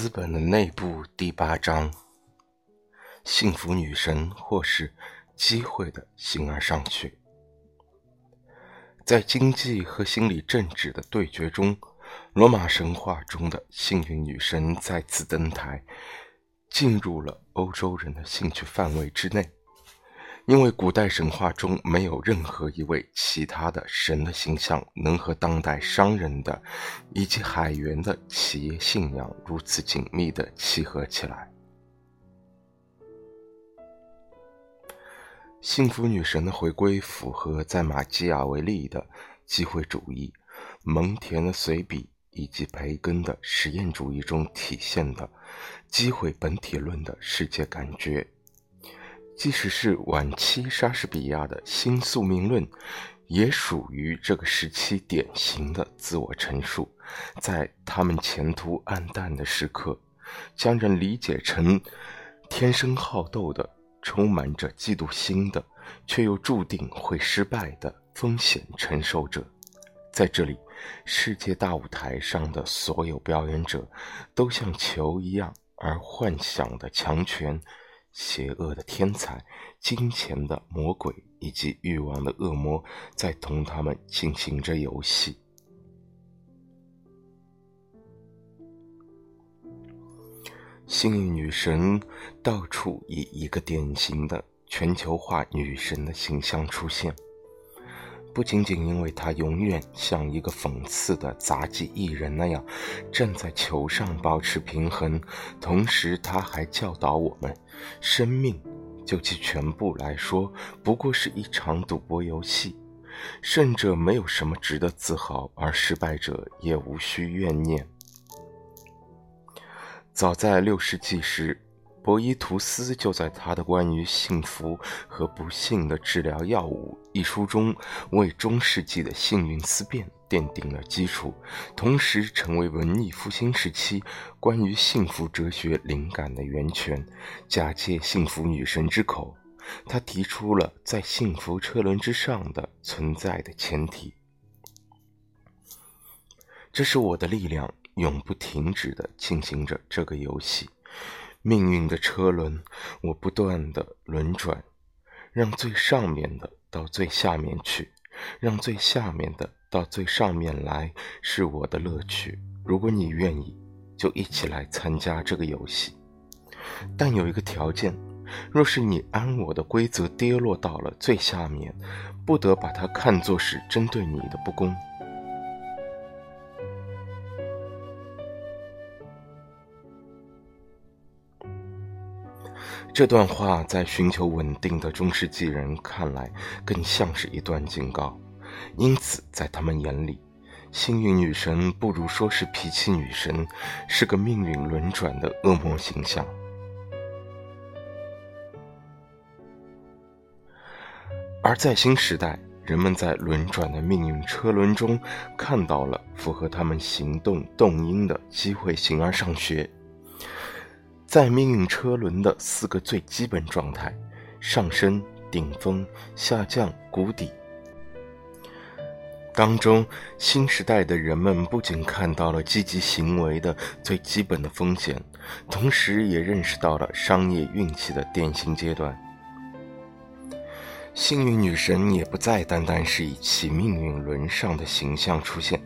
资本的内部第八章：幸福女神或是机会的形而上学。在经济和心理政治的对决中，罗马神话中的幸运女神再次登台，进入了欧洲人的兴趣范围之内。因为古代神话中没有任何一位其他的神的形象能和当代商人的以及海员的企业信仰如此紧密的契合起来。幸福女神的回归符合在马基雅维利的机会主义、蒙田的随笔以及培根的实验主义中体现的机会本体论的世界感觉。即使是晚期莎士比亚的新宿命论，也属于这个时期典型的自我陈述。在他们前途暗淡的时刻，将人理解成天生好斗的、充满着嫉妒心的，却又注定会失败的风险承受者。在这里，世界大舞台上的所有表演者，都像球一样，而幻想的强权。邪恶的天才、金钱的魔鬼以及欲望的恶魔，在同他们进行着游戏。幸运女神到处以一个典型的全球化女神的形象出现。不仅仅因为他永远像一个讽刺的杂技艺人那样站在球上保持平衡，同时他还教导我们：生命就其全部来说，不过是一场赌博游戏，胜者没有什么值得自豪，而失败者也无需怨念。早在六世纪时。博伊图斯就在他的关于幸福和不幸的治疗药物一书中，为中世纪的幸运思辨奠定了基础，同时成为文艺复兴时期关于幸福哲学灵感的源泉。假借幸福女神之口，他提出了在幸福车轮之上的存在的前提：这是我的力量永不停止地进行着这个游戏。命运的车轮，我不断的轮转，让最上面的到最下面去，让最下面的到最上面来，是我的乐趣。如果你愿意，就一起来参加这个游戏。但有一个条件：若是你按我的规则跌落到了最下面，不得把它看作是针对你的不公。这段话在寻求稳定的中世纪人看来，更像是一段警告。因此，在他们眼里，幸运女神不如说是脾气女神，是个命运轮转的恶魔形象。而在新时代，人们在轮转的命运车轮中，看到了符合他们行动动因的机会形而上学。在命运车轮的四个最基本状态：上升、顶峰、下降、谷底当中，新时代的人们不仅看到了积极行为的最基本的风险，同时也认识到了商业运气的典型阶段。幸运女神也不再单单是以其命运轮上的形象出现，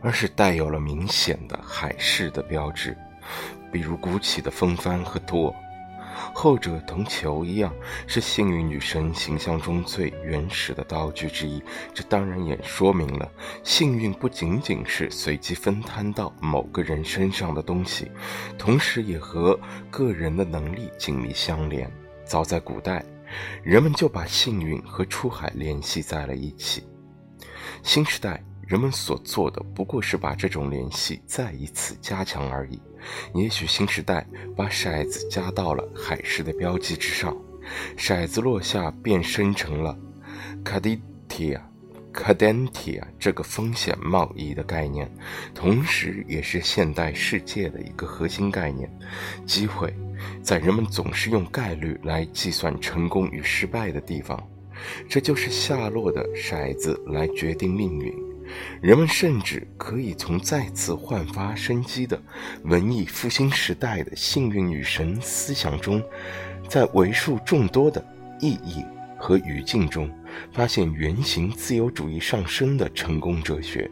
而是带有了明显的海市的标志。比如鼓起的风帆和舵，后者同球一样，是幸运女神形象中最原始的道具之一。这当然也说明了，幸运不仅仅是随机分摊到某个人身上的东西，同时也和个人的能力紧密相连。早在古代，人们就把幸运和出海联系在了一起。新时代。人们所做的不过是把这种联系再一次加强而已。也许新时代把骰子加到了海狮的标记之上，骰子落下便生成了 cadetia、“cadentia” 这个风险贸易的概念，同时也是现代世界的一个核心概念。机会，在人们总是用概率来计算成功与失败的地方，这就是下落的骰子来决定命运。人们甚至可以从再次焕发生机的文艺复兴时代的幸运女神思想中，在为数众多的意义和语境中，发现原型自由主义上升的成功哲学，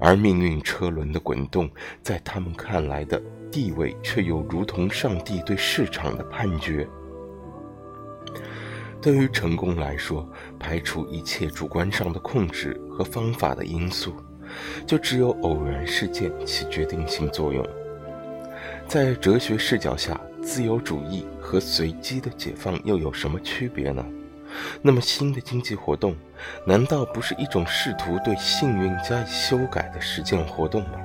而命运车轮的滚动，在他们看来的地位，却又如同上帝对市场的判决。对于成功来说，排除一切主观上的控制和方法的因素，就只有偶然事件起决定性作用。在哲学视角下，自由主义和随机的解放又有什么区别呢？那么，新的经济活动，难道不是一种试图对幸运加以修改的实践活动吗？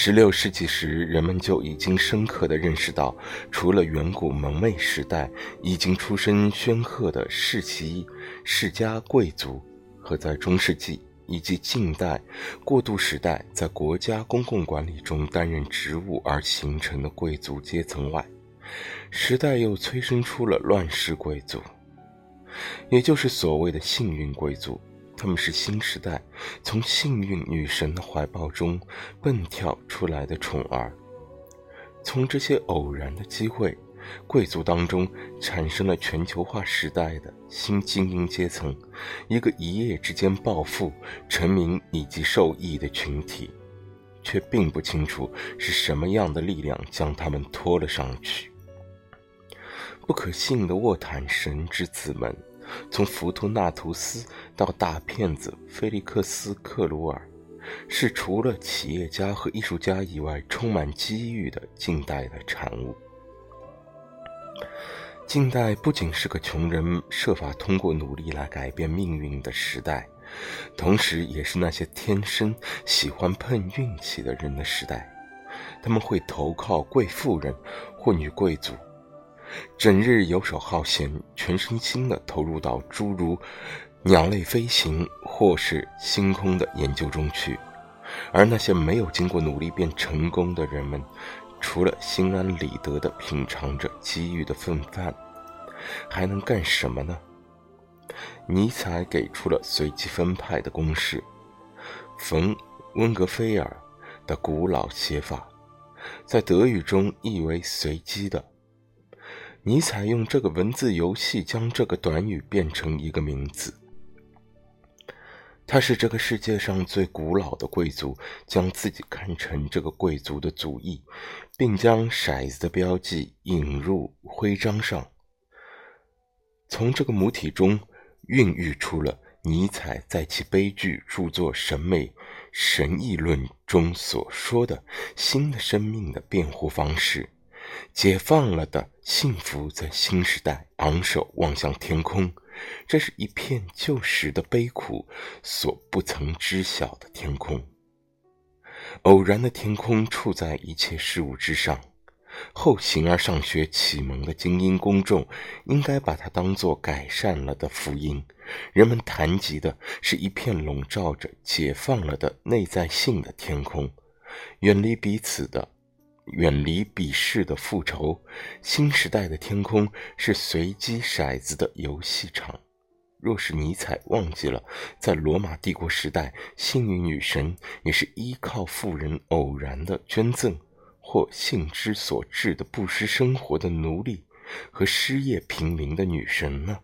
十六世纪时，人们就已经深刻地认识到，除了远古蒙昧时代已经出身煊赫的世袭世家贵族，和在中世纪以及近代过渡时代在国家公共管理中担任职务而形成的贵族阶层外，时代又催生出了乱世贵族，也就是所谓的幸运贵族。他们是新时代从幸运女神的怀抱中蹦跳出来的宠儿。从这些偶然的机会，贵族当中产生了全球化时代的新精英阶层，一个一夜之间暴富、成名以及受益的群体，却并不清楚是什么样的力量将他们拖了上去。不可信的沃坦神之子们。从福图纳图斯到大骗子菲利克斯·克鲁尔，是除了企业家和艺术家以外充满机遇的近代的产物。近代不仅是个穷人设法通过努力来改变命运的时代，同时也是那些天生喜欢碰运气的人的时代。他们会投靠贵妇人或女贵族。整日游手好闲，全身心地投入到诸如鸟类飞行或是星空的研究中去。而那些没有经过努力便成功的人们，除了心安理得地品尝着机遇的风饭，还能干什么呢？尼采给出了随机分派的公式，冯·温格菲尔的古老写法，在德语中译为“随机的”。尼采用这个文字游戏将这个短语变成一个名字。他是这个世界上最古老的贵族，将自己看成这个贵族的祖裔，并将骰子的标记引入徽章上。从这个母体中孕育出了尼采在其悲剧著作《审美神议论》中所说的新的生命的辩护方式。解放了的幸福，在新时代昂首望向天空，这是一片旧时的悲苦所不曾知晓的天空。偶然的天空处在一切事物之上，后形而上学启蒙的精英公众应该把它当作改善了的福音。人们谈及的是一片笼罩着解放了的内在性的天空，远离彼此的。远离鄙视的复仇，新时代的天空是随机骰子的游戏场。若是尼采忘记了，在罗马帝国时代，幸运女神也是依靠富人偶然的捐赠或性之所至的不失生活的奴隶和失业平民的女神呢？